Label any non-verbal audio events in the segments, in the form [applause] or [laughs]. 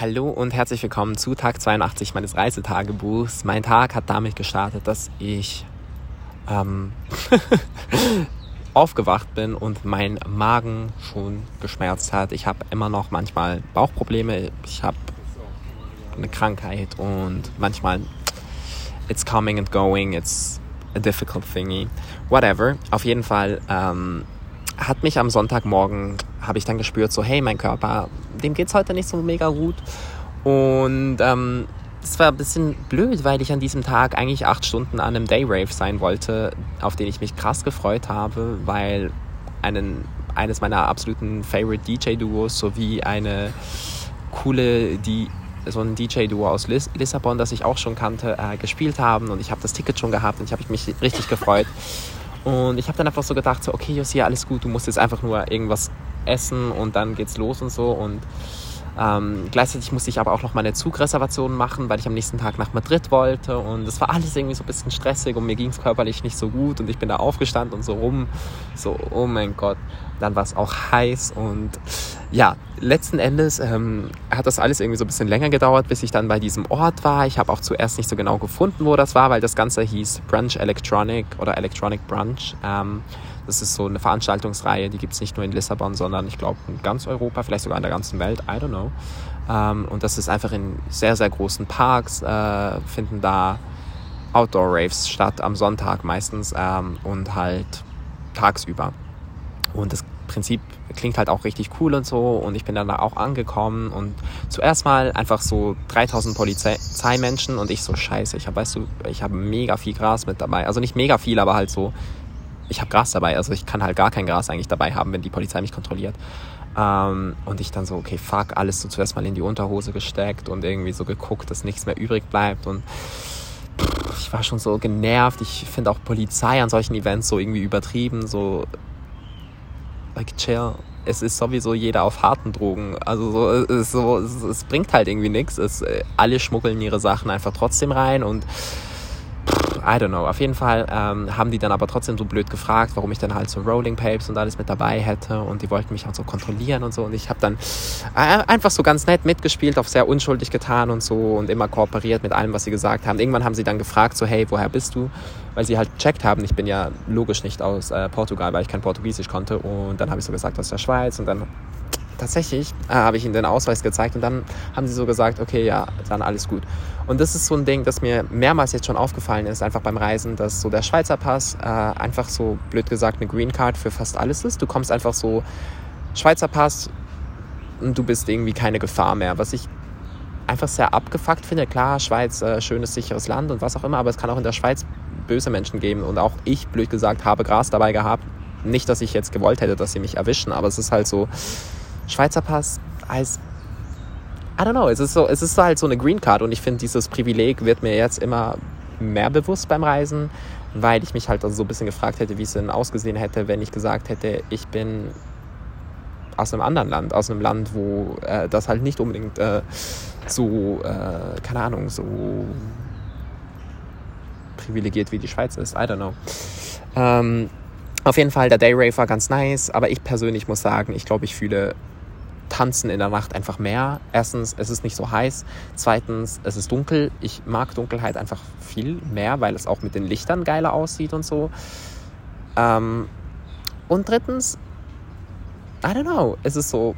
Hallo und herzlich willkommen zu Tag 82 meines Reisetagebuchs. Mein Tag hat damit gestartet, dass ich ähm, [laughs] aufgewacht bin und mein Magen schon geschmerzt hat. Ich habe immer noch manchmal Bauchprobleme. Ich habe eine Krankheit und manchmal it's coming and going. It's a difficult thingy. Whatever. Auf jeden Fall ähm, hat mich am Sonntagmorgen habe ich dann gespürt, so hey, mein Körper, dem geht es heute nicht so mega gut. Und ähm, das war ein bisschen blöd, weil ich an diesem Tag eigentlich acht Stunden an einem Dayrave sein wollte, auf den ich mich krass gefreut habe, weil einen, eines meiner absoluten Favorite DJ-Duos sowie eine coole, die so ein DJ-Duo aus Liss Lissabon, das ich auch schon kannte, äh, gespielt haben und ich habe das Ticket schon gehabt und ich habe mich richtig gefreut. Und ich habe dann einfach so gedacht, so, okay, Josia, alles gut, du musst jetzt einfach nur irgendwas essen und dann geht's los und so. Und ähm, gleichzeitig musste ich aber auch noch meine Zugreservation machen, weil ich am nächsten Tag nach Madrid wollte. Und es war alles irgendwie so ein bisschen stressig und mir ging es körperlich nicht so gut. Und ich bin da aufgestanden und so rum. So, oh mein Gott. Dann war es auch heiß. Und ja, letzten Endes ähm, hat das alles irgendwie so ein bisschen länger gedauert, bis ich dann bei diesem Ort war. Ich habe auch zuerst nicht so genau gefunden, wo das war, weil das Ganze hieß Brunch Electronic oder Electronic Brunch. Ähm, das ist so eine Veranstaltungsreihe, die gibt es nicht nur in Lissabon, sondern ich glaube in ganz Europa, vielleicht sogar in der ganzen Welt, I don't know. Ähm, und das ist einfach in sehr, sehr großen Parks, äh, finden da Outdoor-Raves statt, am Sonntag meistens ähm, und halt tagsüber. Und das Prinzip klingt halt auch richtig cool und so. Und ich bin dann da auch angekommen und zuerst mal einfach so 3000 Polizeimenschen und ich so scheiße. Ich habe, weißt du, ich habe mega viel Gras mit dabei. Also nicht mega viel, aber halt so ich habe Gras dabei, also ich kann halt gar kein Gras eigentlich dabei haben, wenn die Polizei mich kontrolliert. Ähm, und ich dann so, okay, fuck, alles so zuerst mal in die Unterhose gesteckt und irgendwie so geguckt, dass nichts mehr übrig bleibt und pff, ich war schon so genervt. Ich finde auch Polizei an solchen Events so irgendwie übertrieben, so like chill. Es ist sowieso jeder auf harten Drogen. Also so, es, so, es, es bringt halt irgendwie nichts. alle schmuggeln ihre Sachen einfach trotzdem rein und I don't know. Auf jeden Fall ähm, haben die dann aber trotzdem so blöd gefragt, warum ich dann halt so Rolling Papes und alles mit dabei hätte und die wollten mich auch so kontrollieren und so und ich habe dann äh, einfach so ganz nett mitgespielt, auf sehr unschuldig getan und so und immer kooperiert mit allem, was sie gesagt haben. Irgendwann haben sie dann gefragt so, hey, woher bist du? Weil sie halt checkt haben, ich bin ja logisch nicht aus äh, Portugal, weil ich kein Portugiesisch konnte und dann habe ich so gesagt aus der Schweiz und dann tatsächlich äh, habe ich ihnen den Ausweis gezeigt und dann haben sie so gesagt, okay, ja, dann alles gut. Und das ist so ein Ding, das mir mehrmals jetzt schon aufgefallen ist, einfach beim Reisen, dass so der Schweizer Pass äh, einfach so, blöd gesagt, eine Green Card für fast alles ist. Du kommst einfach so, Schweizer Pass und du bist irgendwie keine Gefahr mehr, was ich einfach sehr abgefuckt finde. Klar, Schweiz, äh, schönes, sicheres Land und was auch immer, aber es kann auch in der Schweiz böse Menschen geben und auch ich, blöd gesagt, habe Gras dabei gehabt. Nicht, dass ich jetzt gewollt hätte, dass sie mich erwischen, aber es ist halt so, Schweizer Pass heißt, I don't know, es ist so, es ist halt so eine Green Card und ich finde, dieses Privileg wird mir jetzt immer mehr bewusst beim Reisen, weil ich mich halt also so ein bisschen gefragt hätte, wie es denn ausgesehen hätte, wenn ich gesagt hätte, ich bin aus einem anderen Land, aus einem Land, wo äh, das halt nicht unbedingt äh, so, äh, keine Ahnung, so privilegiert wie die Schweiz ist. I don't know. Ähm, auf jeden Fall, der Day Rave war ganz nice, aber ich persönlich muss sagen, ich glaube, ich fühle Tanzen in der Nacht einfach mehr. Erstens, es ist nicht so heiß. Zweitens, es ist dunkel. Ich mag Dunkelheit einfach viel mehr, weil es auch mit den Lichtern geiler aussieht und so. Ähm, und drittens, I don't know, es ist so,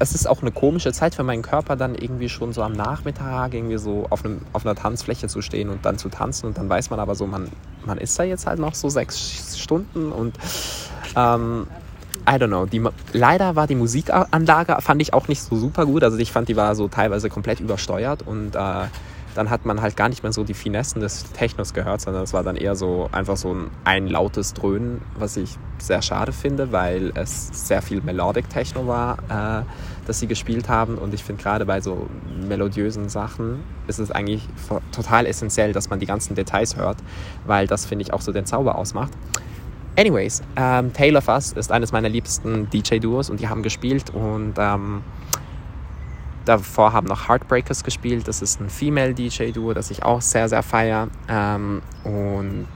es ist auch eine komische Zeit für meinen Körper, dann irgendwie schon so am Nachmittag irgendwie so auf, einem, auf einer Tanzfläche zu stehen und dann zu tanzen. Und dann weiß man aber so, man, man ist da jetzt halt noch so sechs Stunden und ähm, I don't know. Die, leider war die Musikanlage, fand ich auch nicht so super gut. Also ich fand, die war so teilweise komplett übersteuert und äh, dann hat man halt gar nicht mehr so die Finessen des Technos gehört, sondern es war dann eher so einfach so ein, ein lautes Dröhnen, was ich sehr schade finde, weil es sehr viel Melodic Techno war, äh, das sie gespielt haben. Und ich finde gerade bei so melodiösen Sachen ist es eigentlich total essentiell, dass man die ganzen Details hört, weil das finde ich auch so den Zauber ausmacht. Anyways, ähm, Taylor Fuss ist eines meiner liebsten DJ-Duos und die haben gespielt und ähm, davor haben noch Heartbreakers gespielt. Das ist ein Female DJ-Duo, das ich auch sehr, sehr feiere. Ähm, und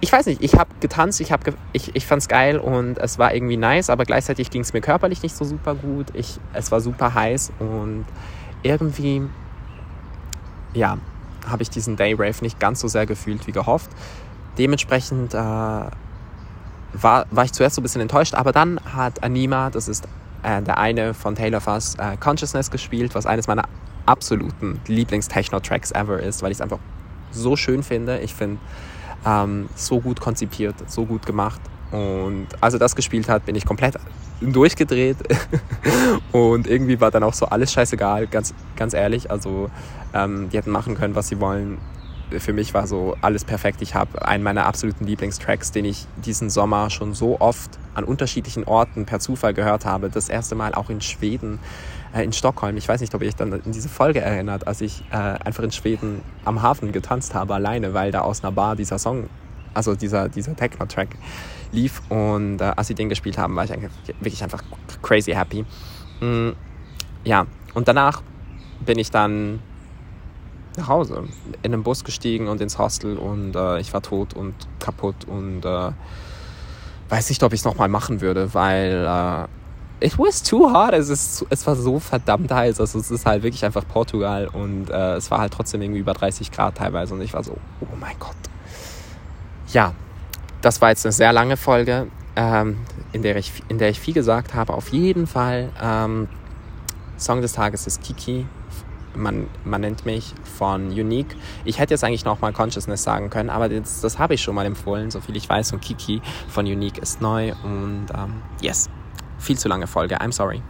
ich weiß nicht, ich habe getanzt, ich, hab ge ich, ich fand es geil und es war irgendwie nice, aber gleichzeitig ging es mir körperlich nicht so super gut. Ich, es war super heiß und irgendwie, ja, habe ich diesen Day Rave nicht ganz so sehr gefühlt wie gehofft. Dementsprechend äh, war, war ich zuerst so ein bisschen enttäuscht, aber dann hat Anima, das ist äh, der eine von Taylor Fuss, äh, Consciousness gespielt, was eines meiner absoluten Lieblings-Techno-Tracks ever ist, weil ich es einfach so schön finde. Ich finde ähm, so gut konzipiert, so gut gemacht. Und als er das gespielt hat, bin ich komplett durchgedreht. [laughs] und irgendwie war dann auch so alles scheißegal, ganz, ganz ehrlich. Also ähm, die hätten machen können, was sie wollen. Für mich war so alles perfekt. Ich habe einen meiner absoluten Lieblingstracks, den ich diesen Sommer schon so oft an unterschiedlichen Orten per Zufall gehört habe. Das erste Mal auch in Schweden, äh, in Stockholm. Ich weiß nicht, ob ihr euch dann in diese Folge erinnert, als ich äh, einfach in Schweden am Hafen getanzt habe, alleine, weil da aus einer Bar dieser Song, also dieser, dieser Techno-Track lief. Und äh, als sie den gespielt haben, war ich wirklich einfach crazy happy. Mm, ja, und danach bin ich dann nach Hause, in den Bus gestiegen und ins Hostel und äh, ich war tot und kaputt und äh, weiß nicht, ob ich es nochmal machen würde, weil äh, it was too hot. Es, ist, es war so verdammt heiß. Also es ist halt wirklich einfach Portugal und äh, es war halt trotzdem irgendwie über 30 Grad teilweise und ich war so, oh mein Gott. Ja, das war jetzt eine sehr lange Folge, ähm, in, der ich, in der ich viel gesagt habe. Auf jeden Fall, ähm, Song des Tages ist Kiki. Man, man nennt mich von Unique. Ich hätte jetzt eigentlich nochmal Consciousness sagen können, aber das, das habe ich schon mal empfohlen, so viel ich weiß. Und Kiki von Unique ist neu und ähm, yes, viel zu lange Folge. I'm sorry.